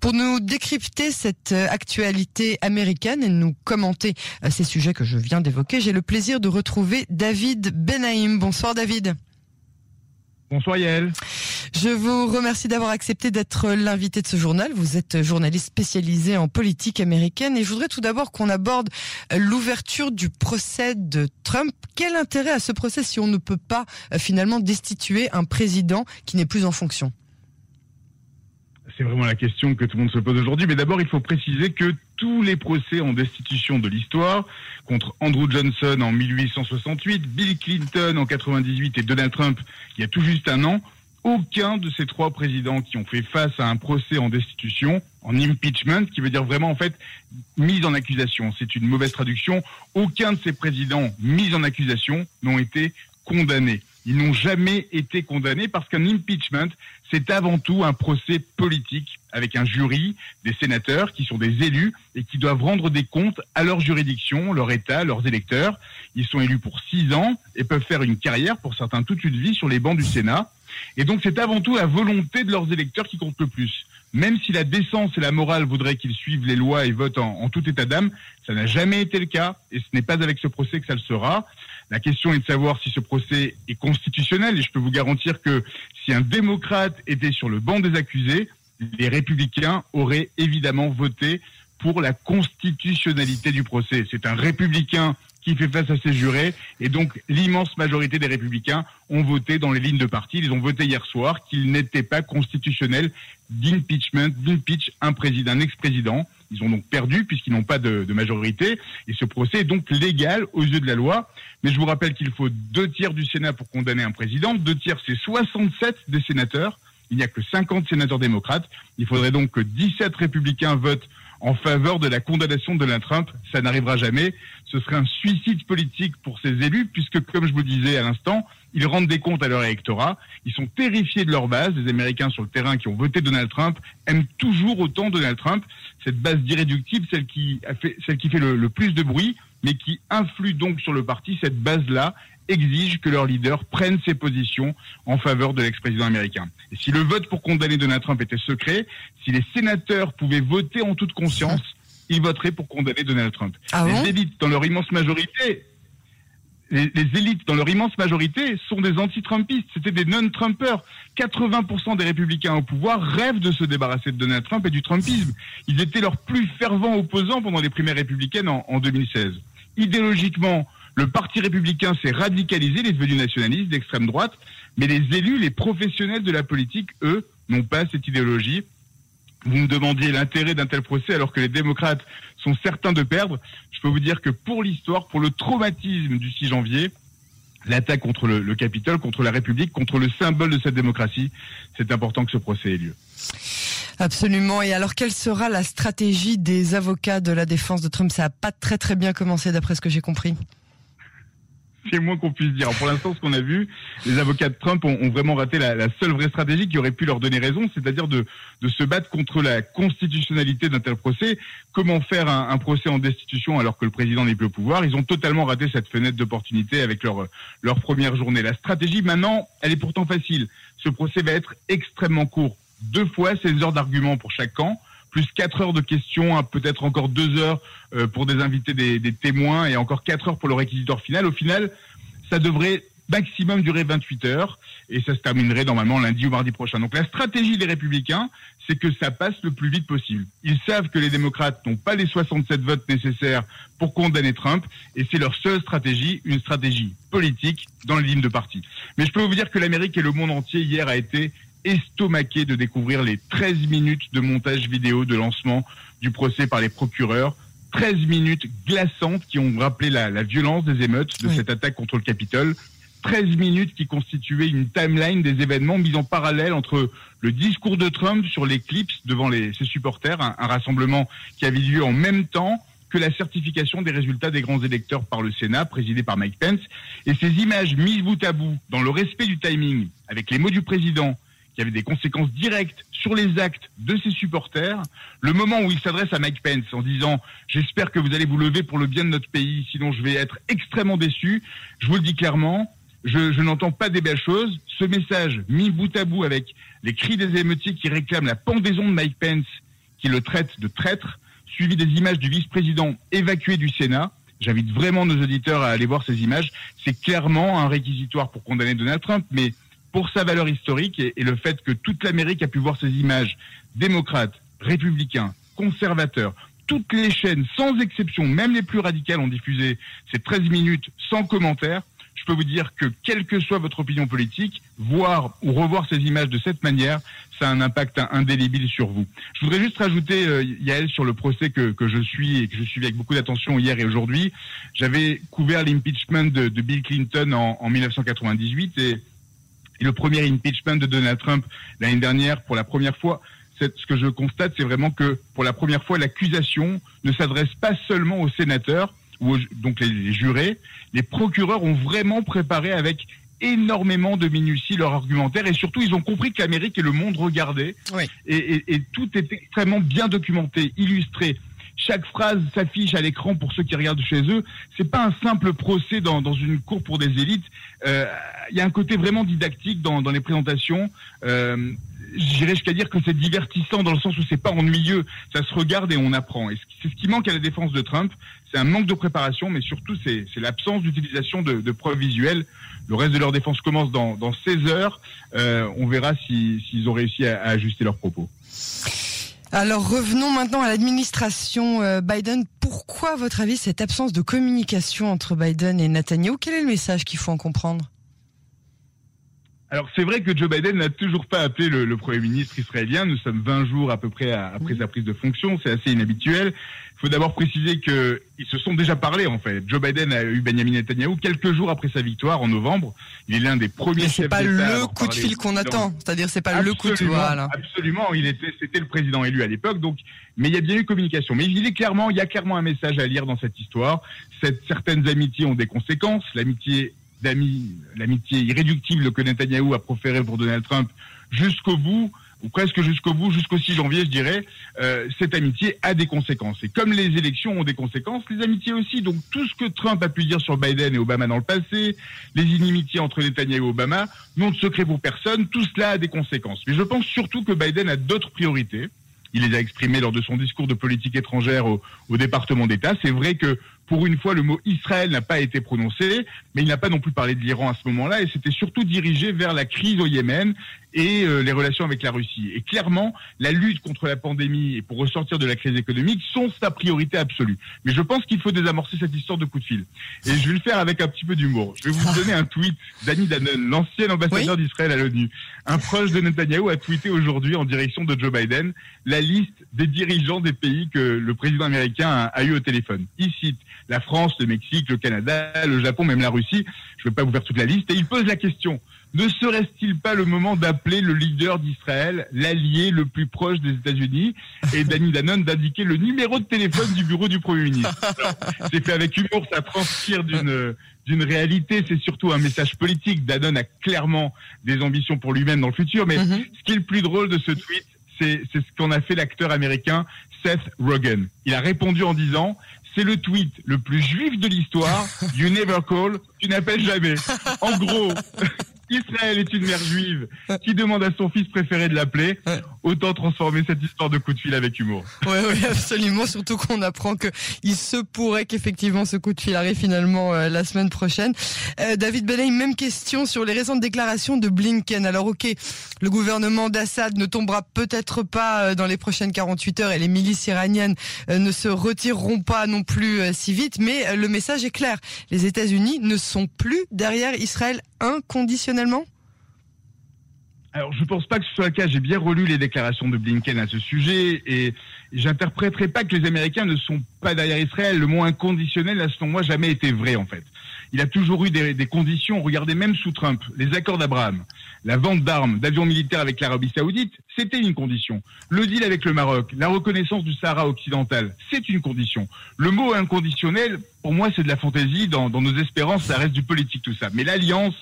Pour nous décrypter cette euh, actualité américaine et nous commenter euh, ces sujets que je viens d'évoquer, j'ai le plaisir de retrouver David Benaïm. Bonsoir David. Bonsoir Yael. Je vous remercie d'avoir accepté d'être l'invité de ce journal. Vous êtes journaliste spécialisé en politique américaine et je voudrais tout d'abord qu'on aborde l'ouverture du procès de Trump. Quel intérêt à ce procès si on ne peut pas euh, finalement destituer un président qui n'est plus en fonction? C'est vraiment la question que tout le monde se pose aujourd'hui. Mais d'abord, il faut préciser que tous les procès en destitution de l'histoire, contre Andrew Johnson en 1868, Bill Clinton en 98 et Donald Trump il y a tout juste un an, aucun de ces trois présidents qui ont fait face à un procès en destitution, en impeachment, qui veut dire vraiment en fait mise en accusation. C'est une mauvaise traduction. Aucun de ces présidents mis en accusation n'ont été condamnés. Ils n'ont jamais été condamnés parce qu'un impeachment, c'est avant tout un procès politique avec un jury, des sénateurs qui sont des élus et qui doivent rendre des comptes à leur juridiction, leur État, leurs électeurs. Ils sont élus pour six ans et peuvent faire une carrière, pour certains toute une vie, sur les bancs du Sénat. Et donc c'est avant tout la volonté de leurs électeurs qui compte le plus. Même si la décence et la morale voudraient qu'ils suivent les lois et votent en, tout état d'âme, ça n'a jamais été le cas et ce n'est pas avec ce procès que ça le sera. La question est de savoir si ce procès est constitutionnel et je peux vous garantir que si un démocrate était sur le banc des accusés, les républicains auraient évidemment voté pour la constitutionnalité du procès. C'est un républicain qui fait face à ses jurés et donc l'immense majorité des républicains ont voté dans les lignes de parti. Ils ont voté hier soir qu'il n'était pas constitutionnel d'impeachment, d'impeach un président, un ex-président. Ils ont donc perdu puisqu'ils n'ont pas de, majorité et ce procès est donc légal aux yeux de la loi. Mais je vous rappelle qu'il faut deux tiers du Sénat pour condamner un président. Deux tiers, c'est 67 des sénateurs. Il n'y a que 50 sénateurs démocrates. Il faudrait donc que 17 républicains votent en faveur de la condamnation de Donald Trump. Ça n'arrivera jamais. Ce serait un suicide politique pour ces élus, puisque, comme je vous disais à l'instant, ils rendent des comptes à leur électorat. Ils sont terrifiés de leur base. Les Américains sur le terrain qui ont voté Donald Trump aiment toujours autant Donald Trump. Cette base d'irréductible, celle qui a fait, celle qui fait le, le plus de bruit, mais qui influe donc sur le parti. Cette base-là exige que leur leader prenne ses positions en faveur de l'ex-président américain. Et si le vote pour condamner Donald Trump était secret, si les sénateurs pouvaient voter en toute conscience, ils voteraient pour condamner Donald Trump. Ah les élites, dans leur immense majorité, les, élites, dans leur immense majorité, sont des anti-Trumpistes. C'était des non-Trumpers. 80% des républicains au pouvoir rêvent de se débarrasser de Donald Trump et du Trumpisme. Ils étaient leurs plus fervents opposants pendant les primaires républicaines en, en 2016. Idéologiquement, le parti républicain s'est radicalisé, il est devenu nationaliste d'extrême droite, mais les élus, les professionnels de la politique, eux, n'ont pas cette idéologie. Vous me demandiez l'intérêt d'un tel procès alors que les démocrates sont certains de perdre. Je peux vous dire que pour l'histoire, pour le traumatisme du 6 janvier, l'attaque contre le, le Capitole, contre la République, contre le symbole de cette démocratie, c'est important que ce procès ait lieu. Absolument. Et alors, quelle sera la stratégie des avocats de la défense de Trump? Ça n'a pas très très bien commencé d'après ce que j'ai compris. C'est moins qu'on puisse dire. Pour l'instant, ce qu'on a vu, les avocats de Trump ont, vraiment raté la, seule vraie stratégie qui aurait pu leur donner raison, c'est-à-dire de, de, se battre contre la constitutionnalité d'un tel procès. Comment faire un, procès en destitution alors que le président n'est plus au pouvoir? Ils ont totalement raté cette fenêtre d'opportunité avec leur, leur première journée. La stratégie, maintenant, elle est pourtant facile. Ce procès va être extrêmement court. Deux fois 16 heures d'arguments pour chaque camp plus 4 heures de questions, hein, peut-être encore 2 heures euh, pour des invités, des, des, témoins, et encore 4 heures pour le réquisiteur final. Au final, ça devrait maximum durer 28 heures, et ça se terminerait normalement lundi ou mardi prochain. Donc la stratégie des républicains, c'est que ça passe le plus vite possible. Ils savent que les démocrates n'ont pas les 67 votes nécessaires pour condamner Trump, et c'est leur seule stratégie, une stratégie politique dans les lignes de parti. Mais je peux vous dire que l'Amérique et le monde entier hier a été estomaqué de découvrir les 13 minutes de montage vidéo de lancement du procès par les procureurs. 13 minutes glaçantes qui ont rappelé la, la violence des émeutes de oui. cette attaque contre le Capitole. 13 minutes qui constituaient une timeline des événements mis en parallèle entre le discours de Trump sur les clips devant les, ses supporters, un, un rassemblement qui avait lieu en même temps que la certification des résultats des grands électeurs par le Sénat, présidé par Mike Pence. Et ces images mises bout à bout, dans le respect du timing, avec les mots du président, qui avait des conséquences directes sur les actes de ses supporters. Le moment où il s'adresse à Mike Pence en disant j'espère que vous allez vous lever pour le bien de notre pays, sinon je vais être extrêmement déçu. Je vous le dis clairement, je, n'entends pas des belles choses. Ce message mis bout à bout avec les cris des émeutiers qui réclament la pendaison de Mike Pence, qui le traite de traître, suivi des images du vice-président évacué du Sénat. J'invite vraiment nos auditeurs à aller voir ces images. C'est clairement un réquisitoire pour condamner Donald Trump, mais pour sa valeur historique et, le fait que toute l'Amérique a pu voir ces images, démocrates, républicains, conservateurs, toutes les chaînes, sans exception, même les plus radicales, ont diffusé ces 13 minutes sans commentaire je peux vous dire que quelle que soit votre opinion politique, voir ou revoir ces images de cette manière, ça a un impact indélébile sur vous. Je voudrais juste rajouter, euh, Yael, sur le procès que, je suis et que je suivais avec beaucoup d'attention hier et aujourd'hui. J'avais couvert l'impeachment de, de, Bill Clinton en, en 1998 et, et, le premier impeachment de Donald Trump l'année dernière, pour la première fois, ce que je constate, c'est vraiment que pour la première fois, l'accusation ne s'adresse pas seulement aux sénateurs, ou donc les, jurés, les procureurs ont vraiment préparé avec énormément de minutie leur argumentaire et surtout ils ont compris que l'Amérique et le monde regardaient. Et, tout est extrêmement bien documenté, illustré. Chaque phrase s'affiche à l'écran pour ceux qui regardent chez eux. C'est pas un simple procès dans, une cour pour des élites. Euh, il y a un côté vraiment didactique dans, les présentations. Euh, j'irais jusqu'à dire que c'est divertissant dans le sens où c'est pas ennuyeux, ça se regarde et on apprend. Et c'est ce qui manque à la défense de Trump, c'est un manque de préparation, mais surtout c'est l'absence d'utilisation de, de, preuves visuelles. Le reste de leur défense commence dans, dans 16 heures. Euh, on verra s'ils ont réussi à, à, ajuster leurs propos. Alors revenons maintenant à l'administration euh, Biden. Pourquoi, à votre avis, cette absence de communication entre Biden et Netanyahu? Quel est le message qu'il faut en comprendre? Alors c'est vrai que Joe Biden n'a toujours pas appelé le, le, Premier ministre israélien. Nous sommes 20 jours à peu près après sa prise de fonction. C'est assez inhabituel. Il faut d'abord préciser qu'ils se sont déjà parlé en fait. Joe Biden a eu Benjamin Netanyahu quelques jours après sa victoire en novembre. Il est l'un des premiers d'État. C'est pas le coup de fil qu'on attend. C'est-à-dire c'est pas le coup de fil. Voilà. Absolument. Il était, c'était le président élu à l'époque. Donc, mais il y a bien eu communication. Mais il est clairement, il y a clairement un message à lire dans cette histoire. Cette, certaines amitiés ont des conséquences. L'amitié l'amitié irréductible que Netanyahou a proférée pour Donald Trump jusqu'au bout, ou presque jusqu'au bout, jusqu'au 6 janvier, je dirais, euh, cette amitié a des conséquences. Et comme les élections ont des conséquences, les amitiés aussi. Donc tout ce que Trump a pu dire sur Biden et Obama dans le passé, les inimitiés entre Netanyahu et Obama, n'ont de secret pour personne, tout cela a des conséquences. Mais je pense surtout que Biden a d'autres priorités. Il les a exprimées lors de son discours de politique étrangère au, au département d'État. C'est vrai que pour une fois, le mot Israël n'a pas été prononcé, mais il n'a pas non plus parlé de l'Iran à ce moment-là, et c'était surtout dirigé vers la crise au Yémen et euh, les relations avec la Russie. Et clairement, la lutte contre la pandémie et pour ressortir de la crise économique sont sa priorité absolue. Mais je pense qu'il faut désamorcer cette histoire de coup de fil. Et je vais le faire avec un petit peu d'humour. Je vais vous donner un tweet d'Annie Dannon, l'ancien ambassadeur d'Israël à l'ONU. Un proche de Netanyahu a tweeté aujourd'hui en direction de Joe Biden la liste des dirigeants des pays que le président américain a, a eu au téléphone. Il cite la France, le Mexique, le Canada, le Japon, même la Russie. Je ne vais pas vous faire toute la liste. Et il pose la question, ne serait-il pas le moment d'appeler le leader d'Israël, l'allié le plus proche des États-Unis, et Danny Danone d'indiquer le numéro de téléphone du bureau du Premier ministre? C'est fait avec humour, ça transpire d'une d'une réalité, c'est surtout un message politique. Danone a clairement des ambitions pour lui-même dans le futur, mais mm-hmm. ce qui est le plus drôle de ce tweet, c'est ce qu'en a fait l'acteur américain Seth Rogen. Il a répondu en disant c'est le tweet le plus juif de l'histoire. You never call, tu n'appelles jamais. En gros, Israël est une mère juive qui demande à son fils préféré de l'appeler. Autant transformer cette histoire de coup de fil avec humour. Oui, oui, absolument. Surtout qu'on apprend que il se pourrait qu'effectivement ce coup de fil arrive finalement euh, la semaine prochaine. Euh, David Belay, même question sur les récentes déclarations de Blinken. Alors, ok, le gouvernement d'Assad ne tombera peut-être pas euh, dans les prochaines 48 heures et les milices iraniennes ne se retireront pas non plus si vite, mais le message est clair. Les États-Unis ne sont plus derrière Israël inconditionnellement alors, je pense pas que ce soit le cas. J'ai bien relu les déclarations de Blinken à ce sujet et j'interpréterai pas que les Américains ne sont pas derrière Israël. Le mot inconditionnel a, selon moi, jamais été vrai, en fait. Il a toujours eu des, des conditions. Regardez même sous Trump, les accords d'Abraham, la vente d'armes, d'avions militaires avec l'Arabie Saoudite, c'était une condition. Le deal avec le Maroc, la reconnaissance du Sahara occidental, c'est une condition. Le mot inconditionnel, pour moi, c'est de la fantaisie. Dans, dans nos espérances, ça reste du politique, tout ça. Mais l'alliance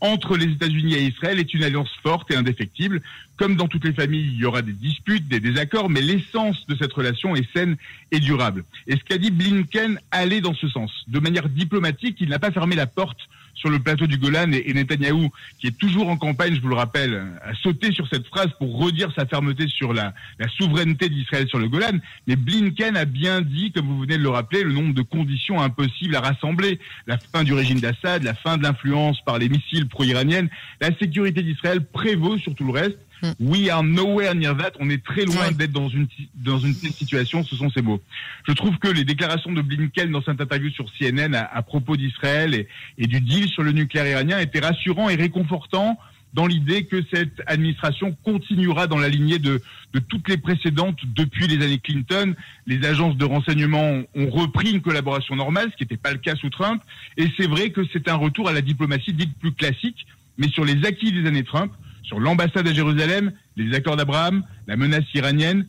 entre les États-Unis et Israël est une alliance forte et indéfectible. Comme dans toutes les familles, il y aura des disputes, des désaccords, mais l'essence de cette relation est saine et durable. Et ce qu'a dit Blinken allait dans ce sens. De manière diplomatique, il n'a pas fermé la porte sur le plateau du Golan et, et Netanyahou, qui est toujours en campagne, je vous le rappelle, a sauté sur cette phrase pour redire sa fermeté sur la, souveraineté d'Israël sur le Golan. Mais Blinken a bien dit, comme vous venez de le rappeler, le nombre de conditions impossibles à rassembler. La fin du régime d'Assad, la fin de l'influence par les missiles pro-iraniennes. La sécurité d'Israël prévaut sur tout le reste. We are nowhere near that. On est très loin d'être dans une dans une telle situation. Ce sont ces mots. Je trouve que les déclarations de Blinken dans cette interview sur CNN à, propos d'Israël et, et, du deal sur le nucléaire iranien étaient rassurants et réconfortants dans l'idée que cette administration continuera dans la lignée de, de toutes les précédentes depuis les années Clinton. Les agences de renseignement ont repris une collaboration normale, ce qui n'était pas le cas sous Trump. Et c'est vrai que c'est un retour à la diplomatie dite plus classique, mais sur les acquis des années Trump sur l'ambassade à Jérusalem, les accords d'Abraham, la menace iranienne.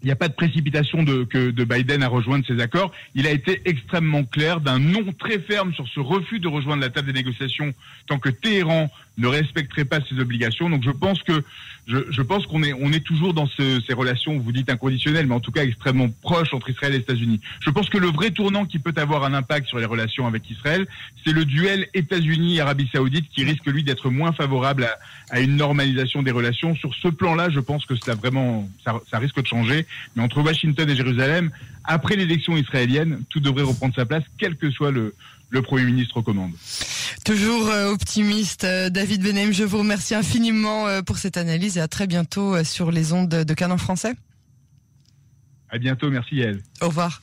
Il n'y a pas de précipitation de, que de Biden à rejoindre ces accords. Il a été extrêmement clair d'un non très ferme sur ce refus de rejoindre la table des négociations tant que Téhéran ne respecterait pas ses obligations. Donc je pense que je, je pense qu'on est on est toujours dans ce, ces relations, vous dites inconditionnelles, mais en tout cas extrêmement proches entre Israël et les États-Unis. Je pense que le vrai tournant qui peut avoir un impact sur les relations avec Israël, c'est le duel États-Unis-Arabie Saoudite qui risque lui d'être moins favorable à, à, une normalisation des relations. Sur ce plan-là, je pense que ça vraiment ça, ça risque de changer. Mais entre Washington et Jérusalem, après l'élection israélienne, tout devrait reprendre sa place, quel que soit le, le Premier ministre commande. Toujours euh, optimiste, euh, David Benem, je vous remercie infiniment euh, pour cette analyse et à très bientôt sur les ondes de Canon français. À bientôt, merci Yael. Au revoir.